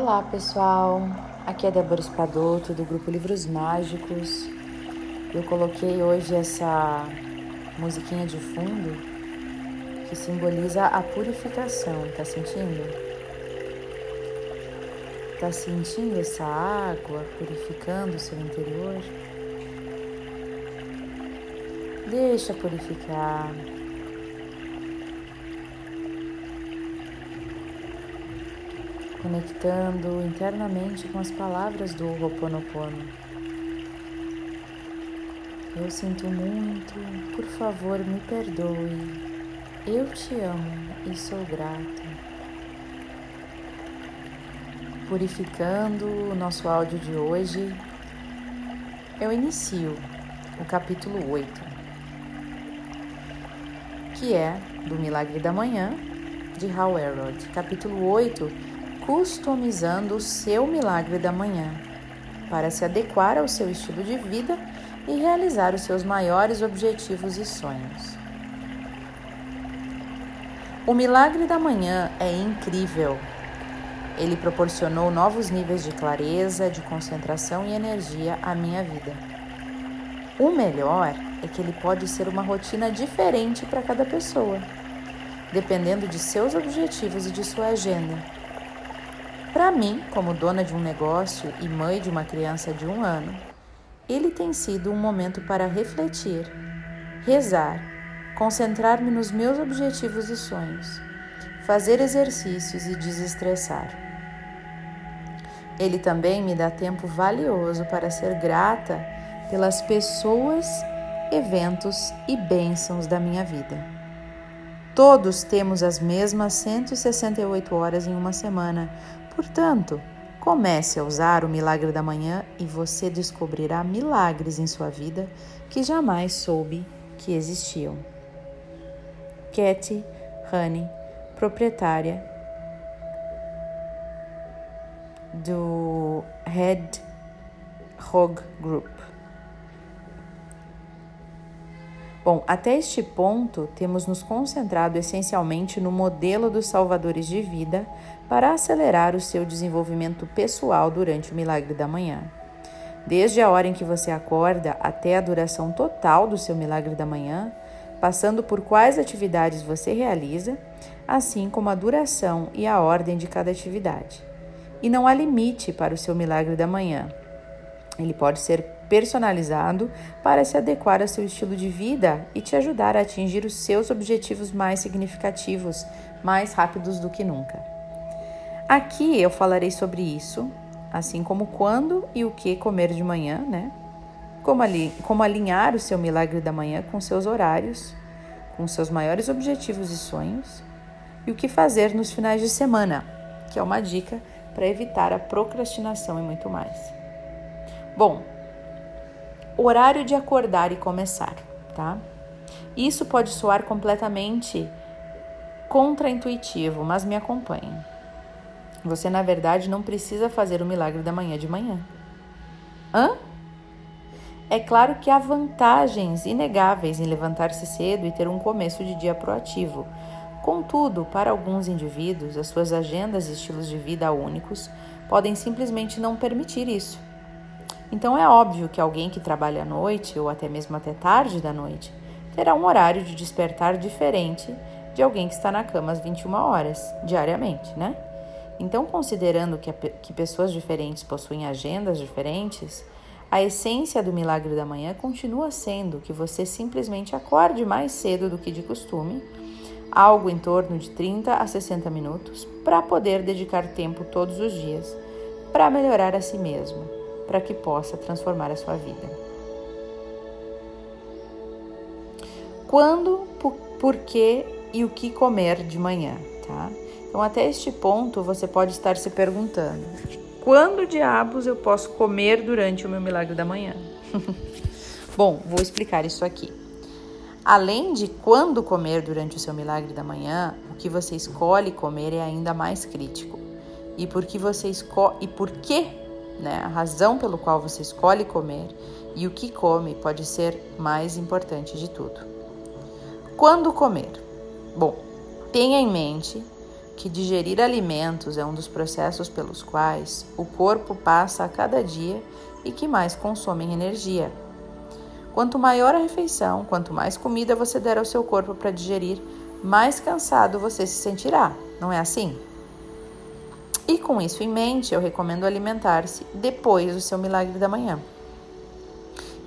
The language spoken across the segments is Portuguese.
Olá pessoal, aqui é Débora Espadoto do grupo Livros Mágicos. Eu coloquei hoje essa musiquinha de fundo que simboliza a purificação, tá sentindo? Tá sentindo essa água purificando o seu interior? Deixa purificar. Conectando internamente com as palavras do Ho'oponopono. Eu sinto muito, por favor, me perdoe. Eu te amo e sou grata. Purificando o nosso áudio de hoje, eu inicio o capítulo 8, que é do Milagre da Manhã, de Hal Elrod. Capítulo 8 customizando o seu milagre da manhã para se adequar ao seu estilo de vida e realizar os seus maiores objetivos e sonhos. O milagre da manhã é incrível. Ele proporcionou novos níveis de clareza, de concentração e energia à minha vida. O melhor é que ele pode ser uma rotina diferente para cada pessoa, dependendo de seus objetivos e de sua agenda. Para mim, como dona de um negócio e mãe de uma criança de um ano, ele tem sido um momento para refletir, rezar, concentrar-me nos meus objetivos e sonhos, fazer exercícios e desestressar. Ele também me dá tempo valioso para ser grata pelas pessoas, eventos e bênçãos da minha vida. Todos temos as mesmas 168 horas em uma semana, Portanto, comece a usar o milagre da manhã e você descobrirá milagres em sua vida que jamais soube que existiam. Katy Honey, proprietária do Red Hog Group. Bom, até este ponto, temos nos concentrado essencialmente no modelo dos salvadores de vida para acelerar o seu desenvolvimento pessoal durante o milagre da manhã. Desde a hora em que você acorda até a duração total do seu milagre da manhã, passando por quais atividades você realiza, assim como a duração e a ordem de cada atividade. E não há limite para o seu milagre da manhã. Ele pode ser personalizado para se adequar ao seu estilo de vida e te ajudar a atingir os seus objetivos mais significativos, mais rápidos do que nunca. Aqui eu falarei sobre isso, assim como quando e o que comer de manhã, né? Como, ali, como alinhar o seu milagre da manhã com seus horários, com seus maiores objetivos e sonhos, e o que fazer nos finais de semana, que é uma dica para evitar a procrastinação e muito mais. Bom, horário de acordar e começar, tá? Isso pode soar completamente contraintuitivo, mas me acompanhe. Você, na verdade, não precisa fazer o milagre da manhã de manhã. Hã? É claro que há vantagens inegáveis em levantar-se cedo e ter um começo de dia proativo. Contudo, para alguns indivíduos, as suas agendas e estilos de vida únicos podem simplesmente não permitir isso. Então é óbvio que alguém que trabalha à noite ou até mesmo até tarde da noite terá um horário de despertar diferente de alguém que está na cama às 21 horas diariamente, né? Então, considerando que, a, que pessoas diferentes possuem agendas diferentes, a essência do milagre da manhã continua sendo que você simplesmente acorde mais cedo do que de costume, algo em torno de 30 a 60 minutos, para poder dedicar tempo todos os dias para melhorar a si mesmo, para que possa transformar a sua vida. Quando, por que e o que comer de manhã, tá? Então, até este ponto, você pode estar se perguntando: quando diabos eu posso comer durante o meu milagre da manhã? Bom, vou explicar isso aqui. Além de quando comer durante o seu milagre da manhã, o que você escolhe comer é ainda mais crítico. E por que você escolhe e por que, né, a razão pelo qual você escolhe comer e o que come pode ser mais importante de tudo. Quando comer? Bom, tenha em mente que digerir alimentos é um dos processos pelos quais o corpo passa a cada dia e que mais consomem energia. Quanto maior a refeição, quanto mais comida você der ao seu corpo para digerir, mais cansado você se sentirá, não é assim? E com isso em mente, eu recomendo alimentar-se depois do seu milagre da manhã.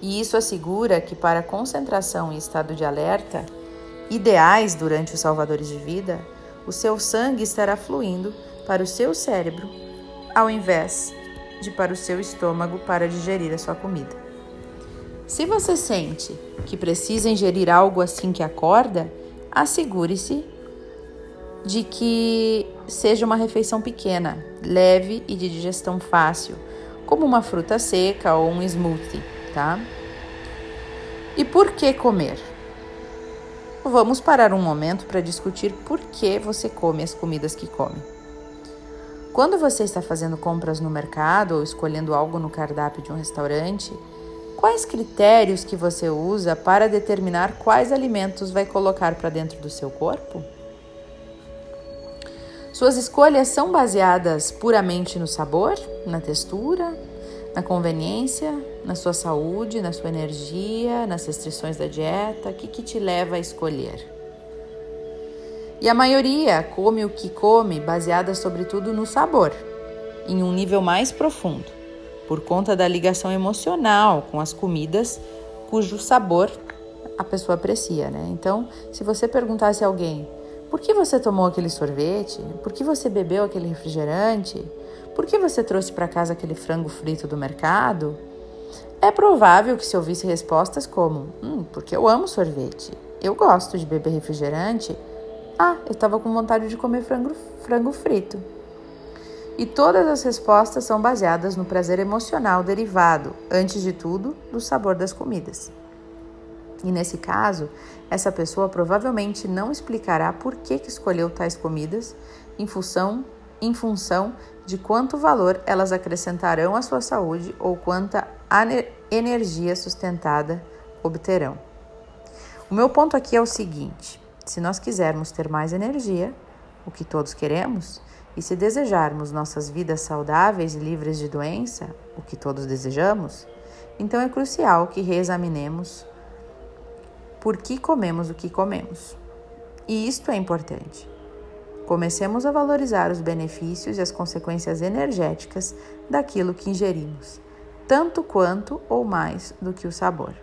E isso assegura que, para concentração e estado de alerta, ideais durante os salvadores de vida, o seu sangue estará fluindo para o seu cérebro, ao invés de para o seu estômago para digerir a sua comida. Se você sente que precisa ingerir algo assim que acorda, assegure-se de que seja uma refeição pequena, leve e de digestão fácil, como uma fruta seca ou um smoothie, tá? E por que comer? Vamos parar um momento para discutir por que você come as comidas que come. Quando você está fazendo compras no mercado ou escolhendo algo no cardápio de um restaurante, quais critérios que você usa para determinar quais alimentos vai colocar para dentro do seu corpo? Suas escolhas são baseadas puramente no sabor, na textura, na conveniência, na sua saúde, na sua energia, nas restrições da dieta? O que, que te leva a escolher? E a maioria come o que come baseada sobretudo no sabor, em um nível mais profundo, por conta da ligação emocional com as comidas cujo sabor a pessoa aprecia, né? Então, se você perguntasse a alguém por que você tomou aquele sorvete? Por que você bebeu aquele refrigerante? Por que você trouxe para casa aquele frango frito do mercado? É provável que se ouvisse respostas como: Hum, porque eu amo sorvete. Eu gosto de beber refrigerante. Ah, eu estava com vontade de comer frango, frango frito. E todas as respostas são baseadas no prazer emocional derivado, antes de tudo, do sabor das comidas. E nesse caso, essa pessoa provavelmente não explicará por que, que escolheu tais comidas em função, em função de quanto valor elas acrescentarão à sua saúde ou quanta energia sustentada obterão. O meu ponto aqui é o seguinte: se nós quisermos ter mais energia, o que todos queremos, e se desejarmos nossas vidas saudáveis e livres de doença, o que todos desejamos, então é crucial que reexaminemos por que comemos o que comemos. E isto é importante. Comecemos a valorizar os benefícios e as consequências energéticas daquilo que ingerimos, tanto quanto ou mais do que o sabor.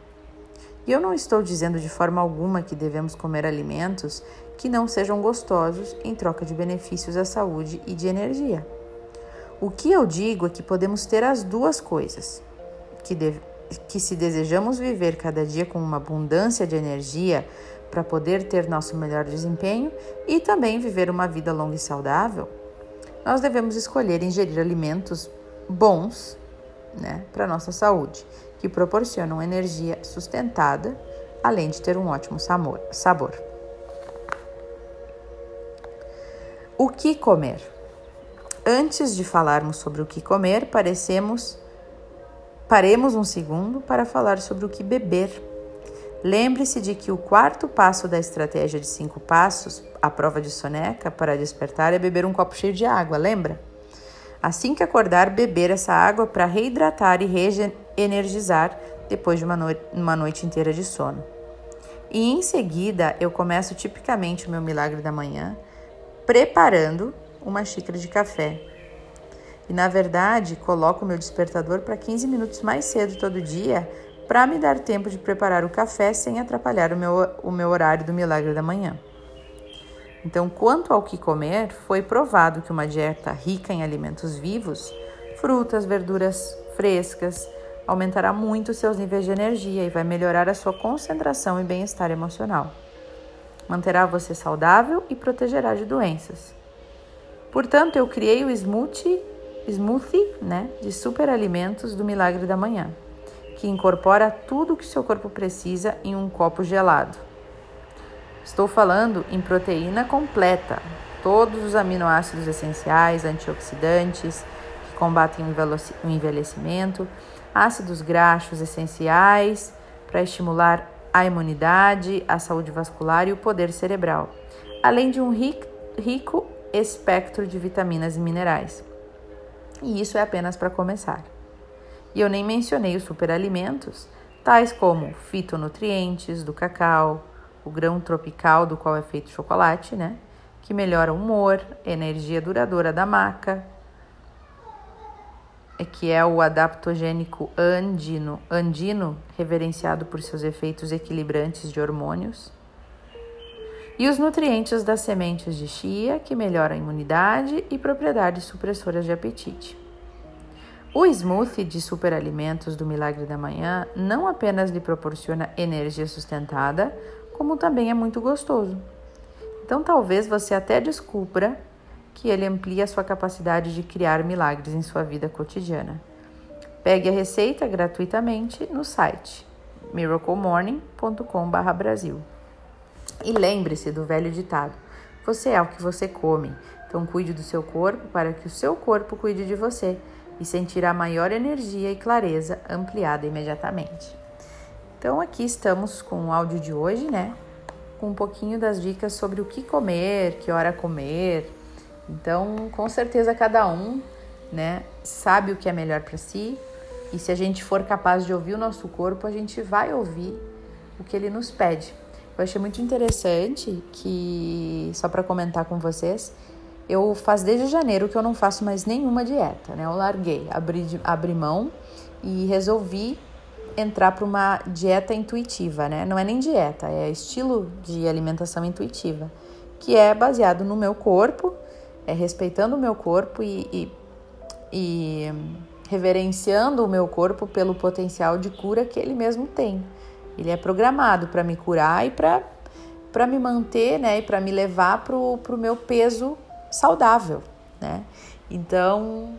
E eu não estou dizendo de forma alguma que devemos comer alimentos que não sejam gostosos em troca de benefícios à saúde e de energia. O que eu digo é que podemos ter as duas coisas, que, deve, que se desejamos viver cada dia com uma abundância de energia para poder ter nosso melhor desempenho e também viver uma vida longa e saudável, nós devemos escolher ingerir alimentos bons né, para a nossa saúde, que proporcionam energia sustentada, além de ter um ótimo sabor. O que comer? Antes de falarmos sobre o que comer, parecemos Paremos um segundo para falar sobre o que beber. Lembre-se de que o quarto passo da estratégia de cinco passos, a prova de soneca para despertar, é beber um copo cheio de água, lembra? Assim que acordar, beber essa água para reidratar e reenergizar depois de uma, no uma noite inteira de sono. E em seguida, eu começo tipicamente o meu milagre da manhã preparando uma xícara de café e na verdade, coloco o meu despertador para 15 minutos mais cedo todo dia para me dar tempo de preparar o café sem atrapalhar o meu, o meu horário do milagre da manhã. Então, quanto ao que comer, foi provado que uma dieta rica em alimentos vivos, frutas, verduras frescas, aumentará muito seus níveis de energia e vai melhorar a sua concentração e bem-estar emocional. Manterá você saudável e protegerá de doenças. Portanto, eu criei o smoothie smoothie né, de superalimentos do Milagre da Manhã, que incorpora tudo o que seu corpo precisa em um copo gelado. Estou falando em proteína completa, todos os aminoácidos essenciais, antioxidantes que combatem o envelhecimento, ácidos graxos essenciais para estimular a imunidade, a saúde vascular e o poder cerebral, além de um rico espectro de vitaminas e minerais. E isso é apenas para começar. E eu nem mencionei os superalimentos, tais como fitonutrientes do cacau, o grão tropical do qual é feito chocolate, né? Que melhora o humor, energia duradoura da maca, que é o adaptogênico andino, andino, reverenciado por seus efeitos equilibrantes de hormônios. E os nutrientes das sementes de chia, que melhoram a imunidade e propriedades supressoras de apetite. O smoothie de superalimentos do Milagre da Manhã não apenas lhe proporciona energia sustentada, como também é muito gostoso. Então talvez você até descubra que ele amplia a sua capacidade de criar milagres em sua vida cotidiana. Pegue a receita gratuitamente no site miraclemorning.com/brasil. E lembre-se do velho ditado: você é o que você come. Então cuide do seu corpo para que o seu corpo cuide de você e sentirá maior energia e clareza ampliada imediatamente. Então aqui estamos com o áudio de hoje, né? Com um pouquinho das dicas sobre o que comer, que hora comer. Então, com certeza cada um, né, sabe o que é melhor para si. E se a gente for capaz de ouvir o nosso corpo, a gente vai ouvir o que ele nos pede. Eu achei muito interessante que, só para comentar com vocês, eu faz desde janeiro que eu não faço mais nenhuma dieta, né? Eu larguei, abri, abri mão e resolvi entrar para uma dieta intuitiva, né? Não é nem dieta, é estilo de alimentação intuitiva, que é baseado no meu corpo, é respeitando o meu corpo e, e, e reverenciando o meu corpo pelo potencial de cura que ele mesmo tem. Ele é programado para me curar e para me manter, né? E para me levar para o meu peso saudável, né? Então,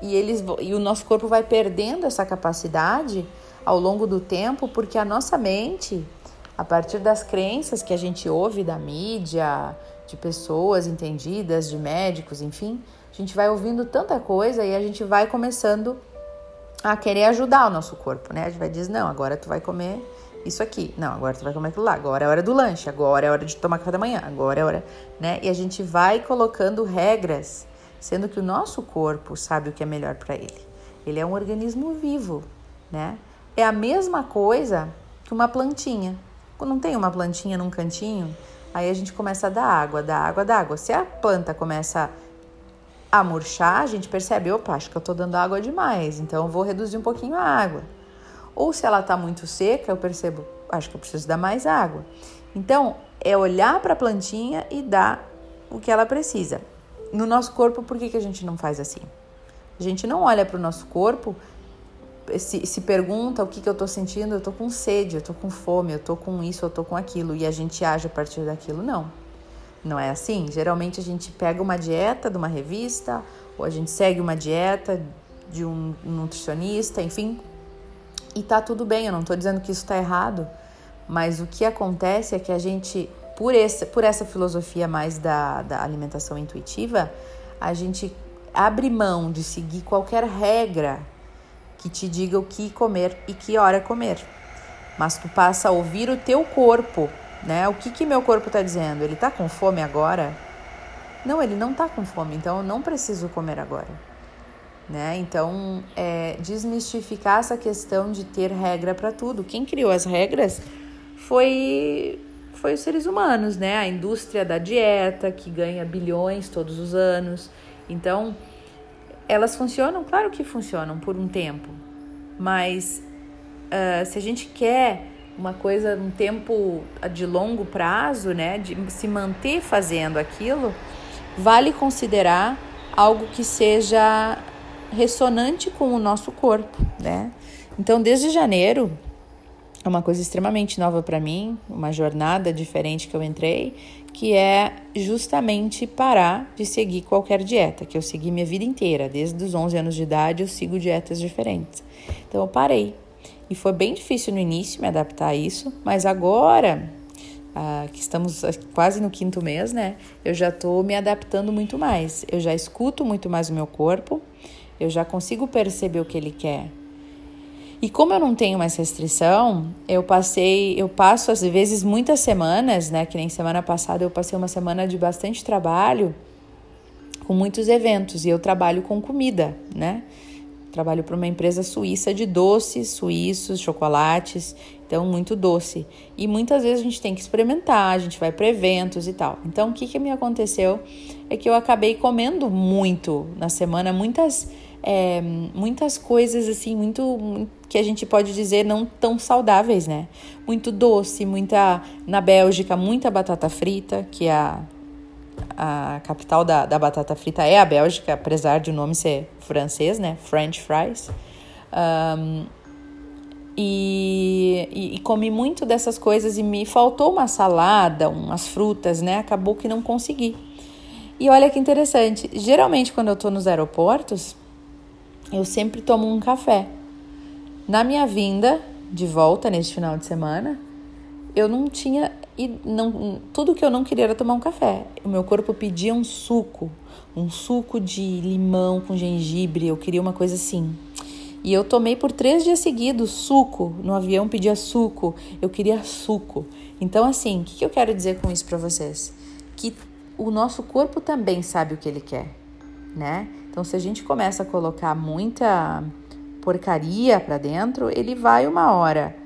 e eles e o nosso corpo vai perdendo essa capacidade ao longo do tempo, porque a nossa mente, a partir das crenças que a gente ouve da mídia, de pessoas entendidas, de médicos, enfim, a gente vai ouvindo tanta coisa e a gente vai começando a querer ajudar o nosso corpo, né? A gente vai dizer, não, agora tu vai comer isso aqui. Não, agora tu vai comer aquilo lá. Agora é hora do lanche. Agora é hora de tomar café da manhã. Agora é hora, né? E a gente vai colocando regras, sendo que o nosso corpo sabe o que é melhor para ele. Ele é um organismo vivo, né? É a mesma coisa que uma plantinha. Quando não tem uma plantinha num cantinho, aí a gente começa a dar água, dar água, dar água. Se a planta começa a murchar, a gente percebe, opa, acho que eu tô dando água demais, então eu vou reduzir um pouquinho a água. Ou se ela está muito seca, eu percebo, acho que eu preciso dar mais água. Então, é olhar para a plantinha e dar o que ela precisa. No nosso corpo, por que, que a gente não faz assim? A gente não olha para o nosso corpo, se, se pergunta o que, que eu estou sentindo, eu estou com sede, eu estou com fome, eu estou com isso, eu estou com aquilo, e a gente age a partir daquilo. Não. Não é assim. Geralmente a gente pega uma dieta de uma revista, ou a gente segue uma dieta de um nutricionista, enfim, e tá tudo bem, eu não estou dizendo que isso está errado, mas o que acontece é que a gente, por, esse, por essa filosofia mais da, da alimentação intuitiva, a gente abre mão de seguir qualquer regra que te diga o que comer e que hora comer. Mas tu passa a ouvir o teu corpo, né? O que que meu corpo está dizendo? Ele está com fome agora? Não, ele não está com fome, então eu não preciso comer agora né? Então, é, desmistificar essa questão de ter regra para tudo. Quem criou as regras foi foi os seres humanos, né? A indústria da dieta que ganha bilhões todos os anos. Então, elas funcionam, claro que funcionam por um tempo, mas uh, se a gente quer uma coisa um tempo de longo prazo, né, de se manter fazendo aquilo, vale considerar algo que seja ressonante com o nosso corpo, né? Então, desde janeiro, é uma coisa extremamente nova para mim, uma jornada diferente que eu entrei, que é justamente parar de seguir qualquer dieta, que eu segui minha vida inteira, desde os 11 anos de idade eu sigo dietas diferentes. Então eu parei. E foi bem difícil no início me adaptar a isso, mas agora ah, que estamos quase no quinto mês, né? Eu já estou me adaptando muito mais. Eu já escuto muito mais o meu corpo, eu já consigo perceber o que ele quer. E como eu não tenho mais restrição, eu passei, eu passo às vezes muitas semanas, né, que nem semana passada eu passei uma semana de bastante trabalho com muitos eventos e eu trabalho com comida, né? Trabalho para uma empresa suíça de doces suíços, chocolates, então muito doce. E muitas vezes a gente tem que experimentar, a gente vai para eventos e tal. Então o que, que me aconteceu é que eu acabei comendo muito na semana, muitas, é, muitas coisas assim, muito que a gente pode dizer não tão saudáveis, né? Muito doce, muita. Na Bélgica, muita batata frita, que é a a capital da, da batata frita é a Bélgica, apesar de o nome ser francês, né? French fries. Um, e, e, e, comi muito dessas coisas e me faltou uma salada, umas frutas, né? Acabou que não consegui. E olha que interessante, geralmente quando eu tô nos aeroportos, eu sempre tomo um café. Na minha vinda de volta neste final de semana, eu não tinha e não, tudo que eu não queria era tomar um café. O meu corpo pedia um suco, um suco de limão com gengibre. Eu queria uma coisa assim. E eu tomei por três dias seguidos suco. No avião pedia suco. Eu queria suco. Então, assim, o que, que eu quero dizer com isso para vocês? Que o nosso corpo também sabe o que ele quer, né? Então, se a gente começa a colocar muita porcaria para dentro, ele vai uma hora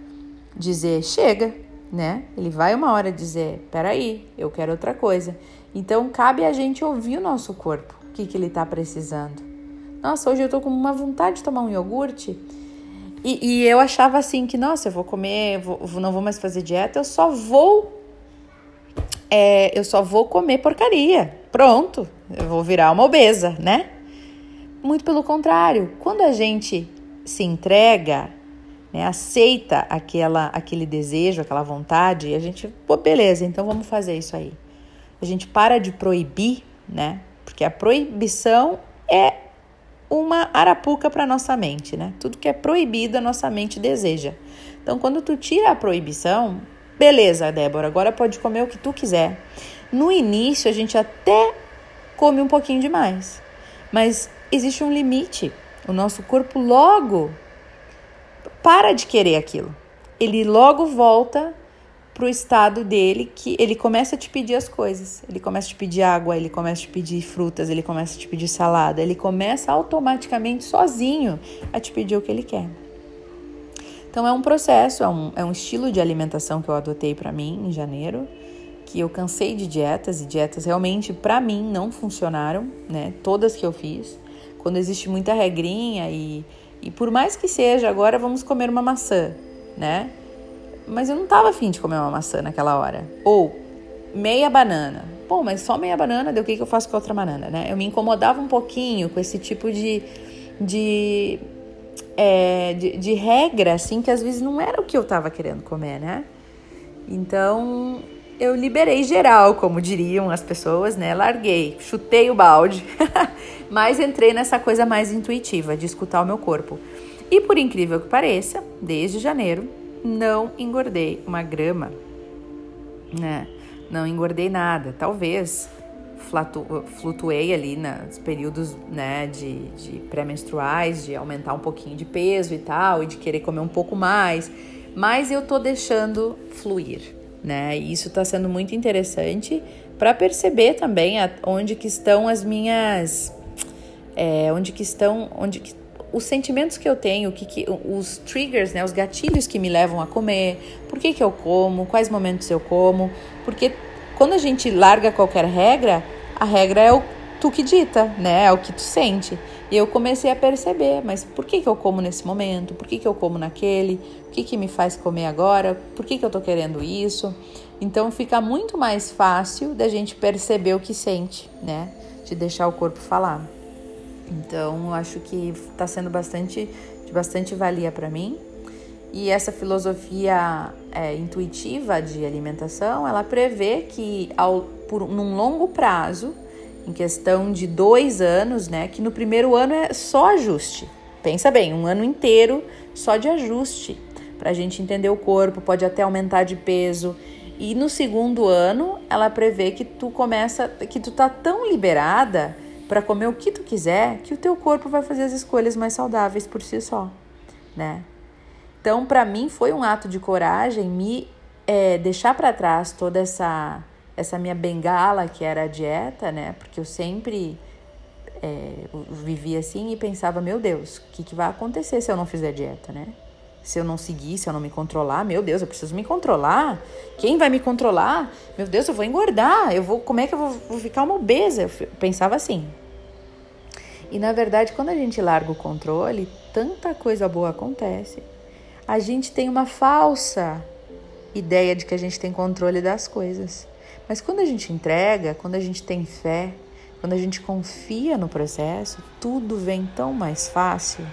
dizer chega né? Ele vai uma hora dizer: peraí, eu quero outra coisa. Então cabe a gente ouvir o nosso corpo, o que, que ele está precisando. Nossa, hoje eu tô com uma vontade de tomar um iogurte. E, e eu achava assim que, nossa, eu vou comer, vou, não vou mais fazer dieta, eu só vou. É, eu só vou comer porcaria. Pronto, eu vou virar uma obesa, né? Muito pelo contrário, quando a gente se entrega né, aceita aquela, aquele desejo, aquela vontade, a gente, pô, beleza, então vamos fazer isso aí. A gente para de proibir, né? Porque a proibição é uma arapuca para nossa mente, né? Tudo que é proibido a nossa mente deseja. Então, quando tu tira a proibição, beleza, Débora, agora pode comer o que tu quiser. No início, a gente até come um pouquinho demais, mas existe um limite. O nosso corpo logo para de querer aquilo. Ele logo volta pro estado dele que ele começa a te pedir as coisas. Ele começa a te pedir água, ele começa a te pedir frutas, ele começa a te pedir salada, ele começa automaticamente sozinho a te pedir o que ele quer. Então é um processo, é um, é um estilo de alimentação que eu adotei para mim em janeiro, que eu cansei de dietas e dietas realmente para mim não funcionaram, né? Todas que eu fiz. Quando existe muita regrinha e e por mais que seja, agora vamos comer uma maçã, né? Mas eu não tava afim de comer uma maçã naquela hora. Ou meia banana. Pô, mas só meia banana, deu o que, que eu faço com outra banana, né? Eu me incomodava um pouquinho com esse tipo de, de, é, de, de regra, assim, que às vezes não era o que eu tava querendo comer, né? Então, eu liberei geral, como diriam as pessoas, né? Larguei, chutei o balde, mas entrei nessa coisa mais intuitiva de escutar o meu corpo. E por incrível que pareça, desde janeiro não engordei uma grama, né? Não engordei nada. Talvez flutuei ali nos períodos né, de, de pré-menstruais, de aumentar um pouquinho de peso e tal, e de querer comer um pouco mais, mas eu tô deixando fluir né? E isso está sendo muito interessante para perceber também a, onde que estão as minhas, é, onde que estão, onde que, os sentimentos que eu tenho, que, que, os triggers, né, os gatilhos que me levam a comer, por que, que eu como, quais momentos eu como, porque quando a gente larga qualquer regra, a regra é o tu que dita, né? É o que tu sente. E eu comecei a perceber, mas por que, que eu como nesse momento? Por que, que eu como naquele? O que, que me faz comer agora? Por que, que eu tô querendo isso? Então fica muito mais fácil da gente perceber o que sente, né? De deixar o corpo falar. Então eu acho que está sendo bastante de bastante valia para mim. E essa filosofia é, intuitiva de alimentação, ela prevê que ao, por num longo prazo em questão de dois anos, né? Que no primeiro ano é só ajuste. Pensa bem, um ano inteiro só de ajuste para a gente entender o corpo, pode até aumentar de peso. E no segundo ano, ela prevê que tu começa, que tu tá tão liberada para comer o que tu quiser, que o teu corpo vai fazer as escolhas mais saudáveis por si só, né? Então, para mim foi um ato de coragem me é, deixar para trás toda essa essa minha bengala que era a dieta, né? Porque eu sempre é, vivia assim e pensava, meu Deus, o que, que vai acontecer se eu não fizer dieta, né? Se eu não seguir, se eu não me controlar, meu Deus, eu preciso me controlar. Quem vai me controlar? Meu Deus, eu vou engordar. Eu vou, como é que eu vou, vou ficar uma obesa? Eu pensava assim. E na verdade, quando a gente larga o controle, tanta coisa boa acontece. A gente tem uma falsa ideia de que a gente tem controle das coisas. Mas quando a gente entrega, quando a gente tem fé, quando a gente confia no processo, tudo vem tão mais fácil.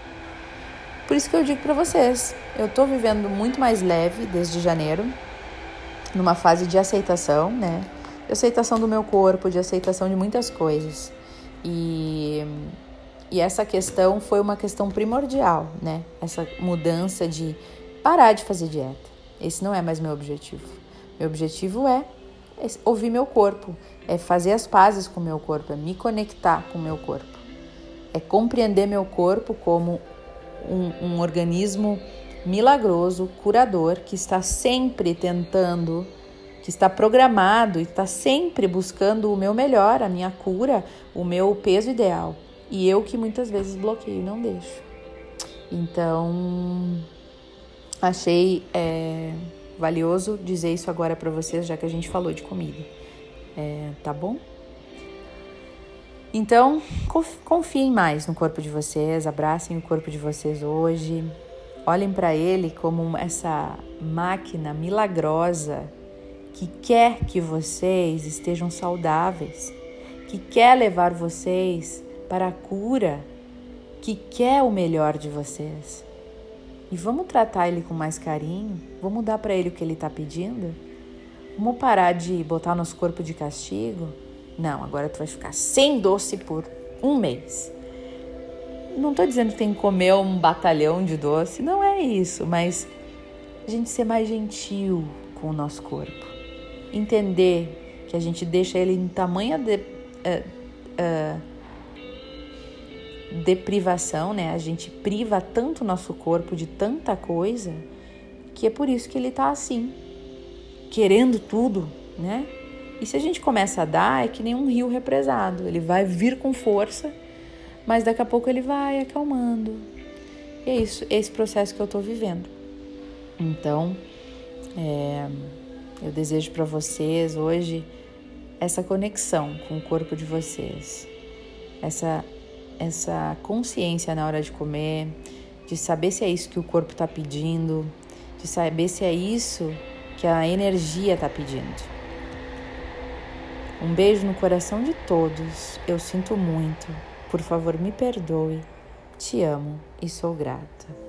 Por isso que eu digo para vocês, eu tô vivendo muito mais leve desde janeiro, numa fase de aceitação, né? De aceitação do meu corpo, de aceitação de muitas coisas. E e essa questão foi uma questão primordial, né? Essa mudança de parar de fazer dieta. Esse não é mais meu objetivo. Meu objetivo é ouvir meu corpo, é fazer as pazes com meu corpo, é me conectar com meu corpo, é compreender meu corpo como um, um organismo milagroso, curador, que está sempre tentando, que está programado e está sempre buscando o meu melhor, a minha cura, o meu peso ideal. E eu que muitas vezes bloqueio e não deixo. Então, achei é, valioso dizer isso agora para vocês, já que a gente falou de comida. É, tá bom? Então, confiem mais no corpo de vocês, abracem o corpo de vocês hoje. Olhem para ele como essa máquina milagrosa que quer que vocês estejam saudáveis, que quer levar vocês para a cura, que quer o melhor de vocês. E vamos tratar ele com mais carinho? Vamos dar para ele o que ele está pedindo? Vamos parar de botar nosso corpo de castigo? Não, agora tu vai ficar sem doce por um mês. Não estou dizendo que tem que comer um batalhão de doce, não é isso, mas a gente ser mais gentil com o nosso corpo. Entender que a gente deixa ele em tamanha de, uh, uh, deprivação, né? A gente priva tanto o nosso corpo de tanta coisa que é por isso que ele tá assim, querendo tudo, né? E se a gente começa a dar, é que nem um rio represado. Ele vai vir com força, mas daqui a pouco ele vai acalmando. E é isso, esse processo que eu tô vivendo. Então, é, eu desejo para vocês hoje essa conexão com o corpo de vocês, essa essa consciência na hora de comer, de saber se é isso que o corpo está pedindo, de saber se é isso que a energia está pedindo. Um beijo no coração de todos. Eu sinto muito. Por favor, me perdoe. Te amo e sou grata.